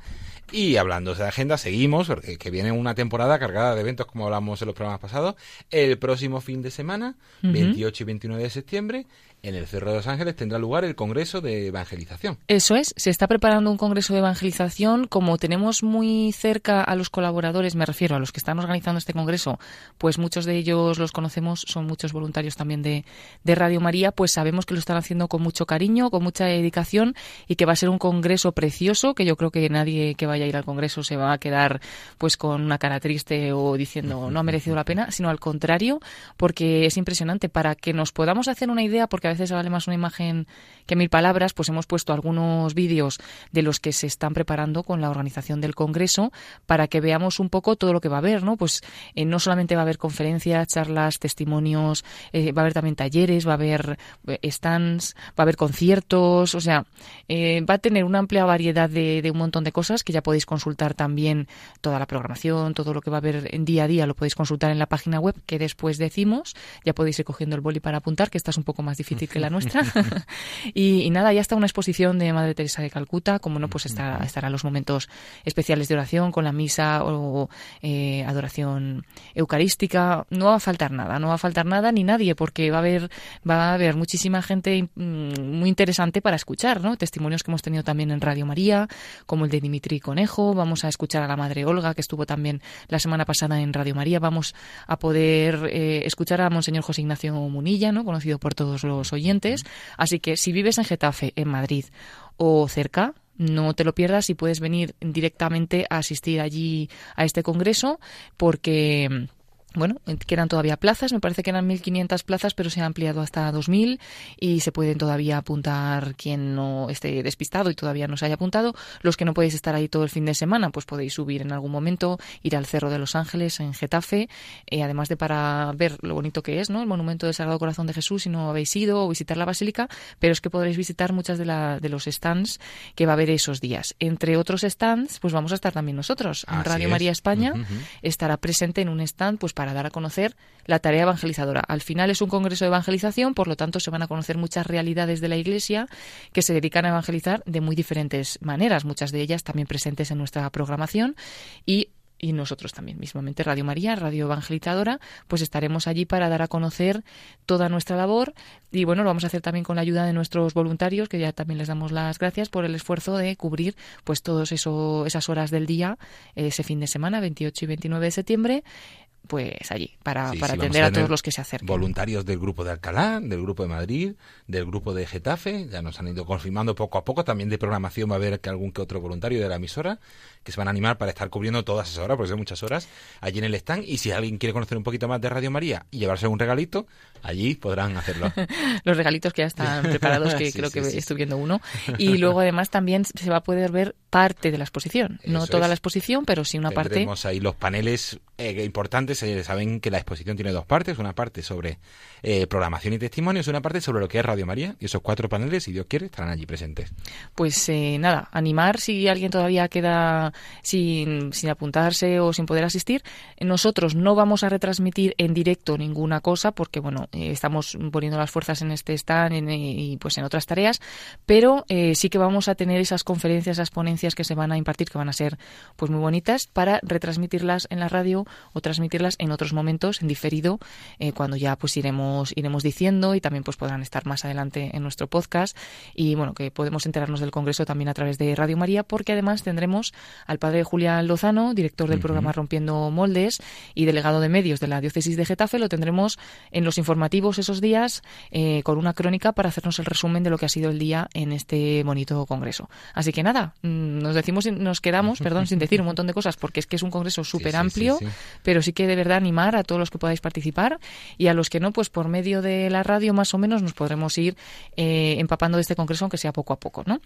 Y hablando de agenda, seguimos, porque que viene una temporada cargada de eventos como hablamos en los programas pasados. El próximo fin de semana, 28 y 29 de septiembre, en el Cerro de los Ángeles tendrá lugar el Congreso de Evangelización. Eso es, se está preparando un Congreso de Evangelización. Como tenemos muy cerca a los colaboradores, me refiero a los que están organizando este Congreso, pues muchos de ellos los conocemos, son muchos voluntarios también de, de Radio María, pues sabemos que lo están haciendo con mucho cariño, con mucha dedicación y que va a ser un Congreso precioso, que yo creo que nadie que vaya a ir al Congreso se va a quedar pues con una cara triste o diciendo no ha merecido la pena, sino al contrario, porque es impresionante para que nos podamos hacer una idea, porque a veces vale más una imagen que mil palabras, pues hemos puesto algunos vídeos de los que se están preparando con la organización del Congreso para que veamos un poco todo lo que va a haber, ¿no? Pues eh, no solamente va a haber conferencias, charlas, testimonios, eh, va a haber también talleres, va a haber eh, stands, va a haber conciertos, o sea, va a tener una amplia variedad de, de un montón de cosas que ya podéis consultar también toda la programación, todo lo que va a haber en día a día lo podéis consultar en la página web que después decimos, ya podéis ir cogiendo el boli para apuntar, que esta es un poco más difícil que la nuestra. y, nada, ya está una exposición de Madre Teresa de Calcuta, como no, pues estará, estará los momentos especiales de oración con la misa o eh, adoración eucarística. No va a faltar nada, no va a faltar nada ni nadie, porque va a haber, va a haber muchísima gente mm, muy interesante para escuchar, ¿no? Testimonios que hemos tenido también en Radio María, como el de Dimitri Conejo. Vamos a escuchar a la Madre Olga, que estuvo también la semana pasada en Radio María. Vamos a poder eh, escuchar a Monseñor José Ignacio Munilla, ¿no? Conocido por todos los oyentes. Así que si vives en Getafe, en Madrid o cerca, no te lo pierdas y puedes venir directamente a asistir allí a este congreso porque bueno, quedan todavía plazas, me parece que eran 1.500 plazas, pero se ha ampliado hasta 2.000 y se pueden todavía apuntar quien no esté despistado y todavía no se haya apuntado. Los que no podéis estar ahí todo el fin de semana, pues podéis subir en algún momento, ir al Cerro de los Ángeles en Getafe, eh, además de para ver lo bonito que es, ¿no? El monumento del Sagrado Corazón de Jesús si no habéis ido o visitar la Basílica, pero es que podréis visitar muchas de, la, de los stands que va a haber esos días. Entre otros stands, pues vamos a estar también nosotros. En Radio María España estará presente en un stand, pues para dar a conocer la tarea evangelizadora. Al final es un congreso de evangelización, por lo tanto se van a conocer muchas realidades de la Iglesia que se dedican a evangelizar de muy diferentes maneras, muchas de ellas también presentes en nuestra programación. Y y nosotros también mismamente Radio María, Radio Evangelizadora, pues estaremos allí para dar a conocer toda nuestra labor. Y bueno, lo vamos a hacer también con la ayuda de nuestros voluntarios, que ya también les damos las gracias por el esfuerzo de cubrir pues todas esas horas del día ese fin de semana, 28 y 29 de septiembre, pues allí, para, para atender a, todos los que se acerquen. Voluntarios del grupo de Alcalá, del grupo de Madrid, del grupo de Getafe, ya nos han ido confirmando poco a poco, también de programación va a haber que algún que otro voluntario de la emisora, que se van a animar para estar cubriendo todas esas horas, porque son muchas horas, allí en el stand, y si alguien quiere conocer un poquito más de Radio María y llevarse un regalito, allí podrán hacerlo. los regalitos que ya están preparados, que creo que estoy viendo uno, y luego además también se va a poder ver parte de la exposición, no toda la exposición, pero sí una parte. Tenemos ahí los paneles eh, importantes, eh, saben que la exposición tiene dos partes, una parte sobre eh, programación y testimonios una parte sobre lo que es Radio María, y esos cuatro paneles, si Dios quiere, estarán allí presentes. Pues nada, animar si alguien todavía queda sin, sin apuntarse o sin poder asistir. Nosotros no vamos a retransmitir en directo ninguna cosa porque, bueno, estamos poniendo las fuerzas en este stand y pues en otras tareas, pero sí que vamos a tener esas conferencias, esas ponencias que se van a impartir, que van a ser pues muy bonitas, para retransmitirlas en la radio o en otros momentos, en diferido, eh, cuando ya pues iremos, iremos diciendo y también pues podrán estar más adelante en nuestro podcast. Y bueno, que podemos enterarnos del Congreso también a través de Radio María, porque además tendremos al padre Julián Lozano, director del programa Rompiendo Moldes y delegado de medios de la diócesis de Getafe, lo tendremos en los informativos esos días eh, con una crónica para hacernos el resumen de lo que ha sido el día en este bonito congreso. Así que nada, mm, nos decimos, nos quedamos, perdón, sin decir un montón de cosas, porque es que es un congreso súper amplio, pero sí que de verdad animar a todos los que podáis participar y a los que no, pues por medio de la radio más o menos nos podremos ir eh, empapando de este congreso, aunque sea poco a poco, ¿no?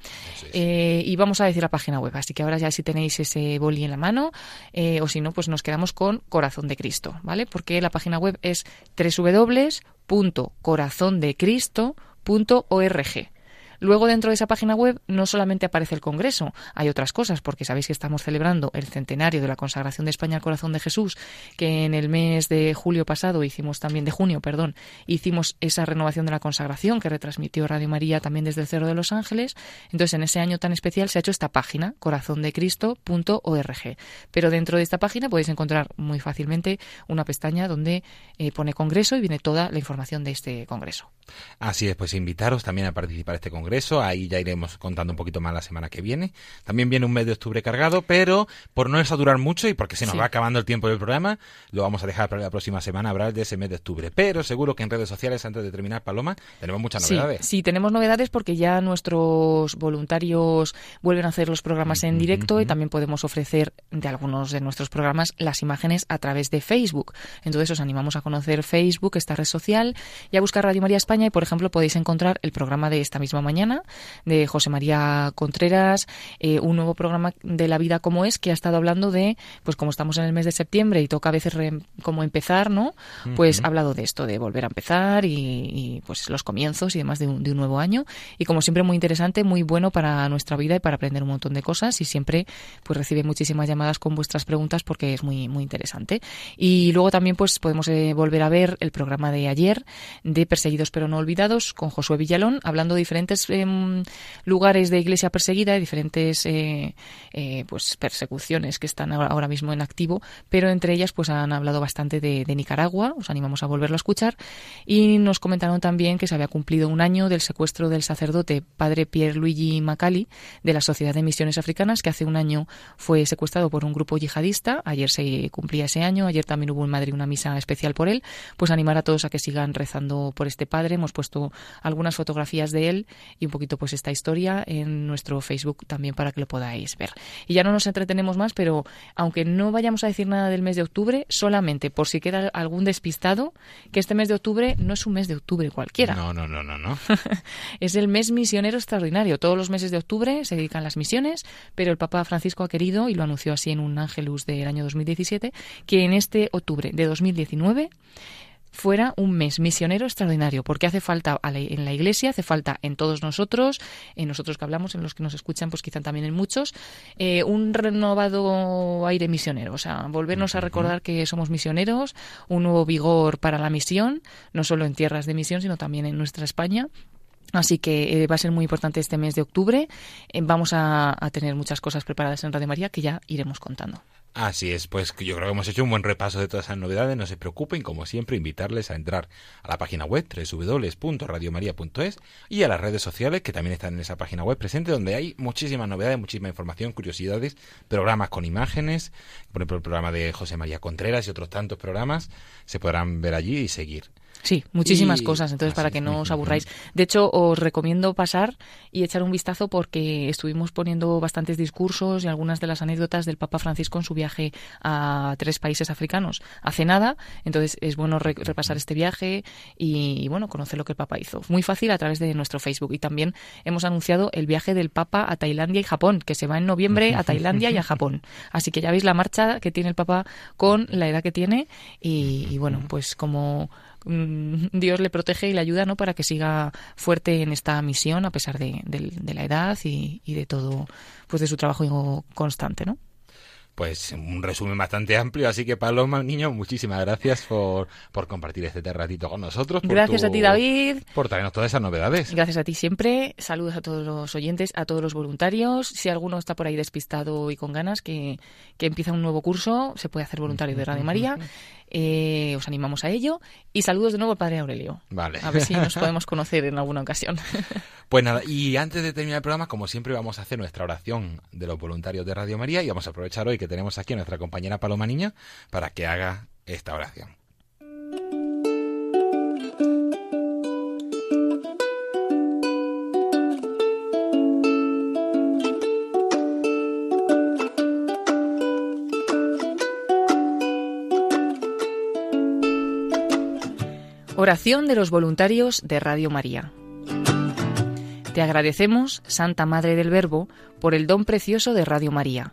Eh, y vamos a decir la página web, así que ahora ya si tenéis ese boli en la mano, eh, o si no, pues nos quedamos con Corazón de Cristo, ¿vale? Porque la página web es www.corazondecristo.org. Luego, dentro de esa página web, no solamente aparece el Congreso, hay otras cosas, porque sabéis que estamos celebrando el centenario de la consagración de España al corazón de Jesús, que en el mes de julio pasado hicimos también, de junio, perdón, hicimos esa renovación de la consagración que retransmitió Radio María también desde el Cerro de los Ángeles. Entonces, en ese año tan especial se ha hecho esta página, corazondecristo.org. Pero dentro de esta página podéis encontrar muy fácilmente una pestaña donde eh, pone Congreso y viene toda la información de este Congreso. Así es, pues invitaros también a participar en este Congreso. Ahí ya iremos contando un poquito más la semana que viene. También viene un mes de octubre cargado, pero por no saturar mucho y porque se nos va acabando el tiempo del programa, lo vamos a dejar para la próxima semana hablar de ese mes de octubre. Pero seguro que en redes sociales, antes de terminar, Paloma, tenemos muchas novedades. Sí, tenemos novedades porque ya nuestros voluntarios vuelven a hacer los programas en directo y también podemos ofrecer de algunos de nuestros programas las imágenes a través de Facebook. Entonces os animamos a conocer Facebook, esta red social, y a buscar Radio María España y, por ejemplo, podéis encontrar el programa de esta misma mañana de José María Contreras, eh, un nuevo programa de la vida como es, que ha estado hablando de, pues como estamos en el mes de septiembre y toca a veces como empezar, ¿no? Pues ha hablado de esto, de volver a empezar y, pues los comienzos y demás de un, de un, nuevo año. Y como siempre, muy interesante, muy bueno para nuestra vida y para aprender un montón de cosas. Y siempre, pues recibe muchísimas llamadas con vuestras preguntas porque es muy, muy interesante. Y luego también, pues podemos eh, volver a ver el programa de ayer de Perseguidos pero no olvidados, con Josué Villalón, hablando de diferentes em, lugares de iglesia perseguida, y diferentes eh, eh, pues persecuciones que están ahora, mismo en activo, pero entre ellas pues han hablado bastante de, Nicaragua, os animamos a volverlo a escuchar, y nos comentaron también que se había cumplido un año del secuestro del sacerdote padre Pierre Luigi Macali de la Sociedad de Misiones Africanas, que hace un año fue secuestrado por un grupo yihadista, ayer se cumplía ese año, ayer también hubo en Madrid una misa especial por él, pues animar a todos a que sigan rezando por este padre. Hemos puesto algunas fotografías de él y un poquito pues esta historia en nuestro Facebook también para que lo podáis ver. Y ya no nos entretenemos más, pero aunque no vayamos a decir nada del mes de octubre, solamente por si queda algún despistado, que este mes de octubre no es un mes de octubre cualquiera. No, no, no, no, no. es el mes misionero extraordinario. Todos los meses de octubre se dedican las misiones, pero el Papa Francisco ha querido, y lo anunció así en un Ángelus del año 2017, que en este octubre de 2019 fuera un mes misionero extraordinario, porque hace falta en la Iglesia, hace falta en todos nosotros, en nosotros que hablamos, en los que nos escuchan, pues quizá también en muchos, eh, un renovado aire misionero, o sea, volvernos a recordar que somos misioneros, un nuevo vigor para la misión, no solo en tierras de misión, sino también en nuestra España Así que eh, va a ser muy importante este mes de octubre. Eh, vamos a, tener muchas cosas preparadas en Radio María que ya iremos contando. Así es, pues yo creo que hemos hecho un buen repaso de todas esas novedades. No se preocupen, como siempre, invitarles a entrar a la página web www.radiomaria.es y a las redes sociales que también están en esa página web presente, donde hay muchísimas novedades, muchísima información, curiosidades, programas con imágenes, por ejemplo, el programa de José María Contreras y otros tantos programas se podrán ver allí y seguir. Sí, muchísimas cosas, entonces para que no os aburráis. De hecho, os recomiendo pasar y echar un vistazo porque estuvimos poniendo bastantes discursos y algunas de las anécdotas del Papa Francisco en su viaje a tres países africanos hace nada, entonces es bueno repasar este viaje y, bueno, conocer lo que el Papa hizo. Muy fácil a través de nuestro Facebook y también hemos anunciado el viaje del Papa a Tailandia y Japón, que se va en noviembre a Tailandia y a Japón. Así que ya veis la marcha que tiene el Papa con la edad que tiene y bueno, pues como Mm, Dios le protege y le ayuda ¿no? para que siga fuerte en esta misión a pesar de, de la edad y, y, de todo, pues de su trabajo constante, ¿no? Pues un resumen bastante amplio, así que Paloma, niño, muchísimas gracias por, por compartir este ratito con nosotros. gracias a ti, David. Por traernos todas esas novedades. Gracias a ti siempre. Saludos a todos los oyentes, a todos los voluntarios. Si alguno está por ahí despistado y con ganas, que, que empieza un nuevo curso, se puede hacer voluntario de Radio María. Eh, os animamos a ello. Y saludos de nuevo al Padre Aurelio. Vale. A ver si nos podemos conocer en alguna ocasión. Pues nada, y antes de terminar el programa, como siempre, vamos a hacer nuestra oración de los voluntarios de Radio María y vamos a aprovechar hoy que tenemos aquí a nuestra compañera Paloma Niña para que haga esta oración. Oración de los voluntarios de Radio María. Te agradecemos, Santa Madre del Verbo, por el don precioso de Radio María,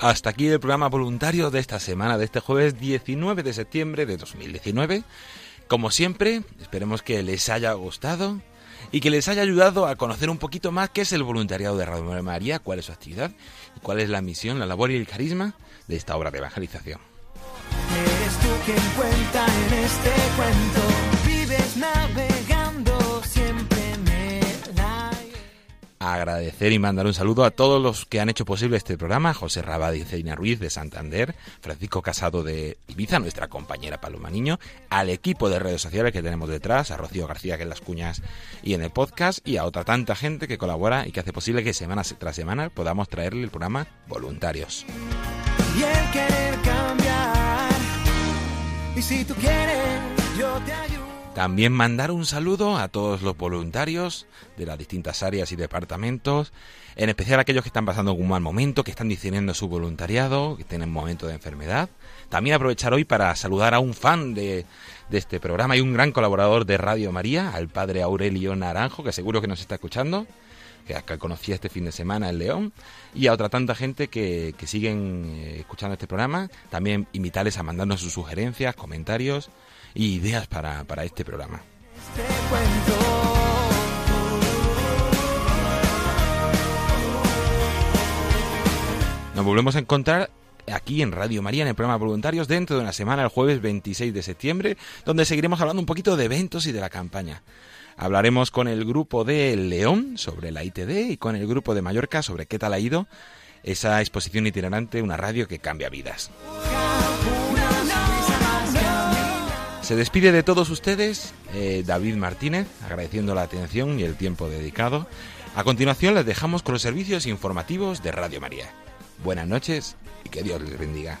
Hasta aquí el programa voluntario de esta semana, de este jueves 19 de septiembre de 2019. Como siempre, esperemos que les haya gustado y que les haya ayudado a conocer un poquito más qué es el voluntariado de Radio María, cuál es su actividad y cuál es la misión, la labor y el carisma de esta obra de evangelización. Eres tú quien cuenta en este cuento, vives agradecer y mandar un saludo a todos los que han hecho posible este programa, José Rabad y Celina Ruiz de Santander, Francisco Casado de Ibiza, nuestra compañera Paloma Niño, al equipo de redes sociales que tenemos detrás, a Rocío García que en las cuñas y en el podcast, y a otra tanta gente que colabora y que hace posible que semana tras semana podamos traerle el programa Voluntarios. Y el querer cambiar, y si tú quieres, yo te ayudo. También mandar un saludo a todos los voluntarios de las distintas áreas y departamentos, en especial a aquellos que están pasando un mal momento, que están diciendo su voluntariado, que tienen momento de enfermedad. También aprovechar hoy para saludar a un fan de, de este programa y un gran colaborador de Radio María, al padre Aurelio Naranjo, que seguro que nos está escuchando, que conocí este fin de semana en León, y a otra tanta gente que, que siguen eh, escuchando este programa. También invitarles a mandarnos sus sugerencias, comentarios y ideas para, para este programa. Nos volvemos a encontrar aquí en Radio María en el programa Voluntarios dentro de una semana, el jueves 26 de septiembre, donde seguiremos hablando un poquito de eventos y de la campaña. Hablaremos con el grupo de León sobre la ITD y con el grupo de Mallorca sobre qué tal ha ido esa exposición itinerante, una radio que cambia vidas. Se despide de todos ustedes eh, David Martínez, agradeciendo la atención y el tiempo dedicado. A continuación les dejamos con los servicios informativos de Radio María. Buenas noches y que Dios les bendiga.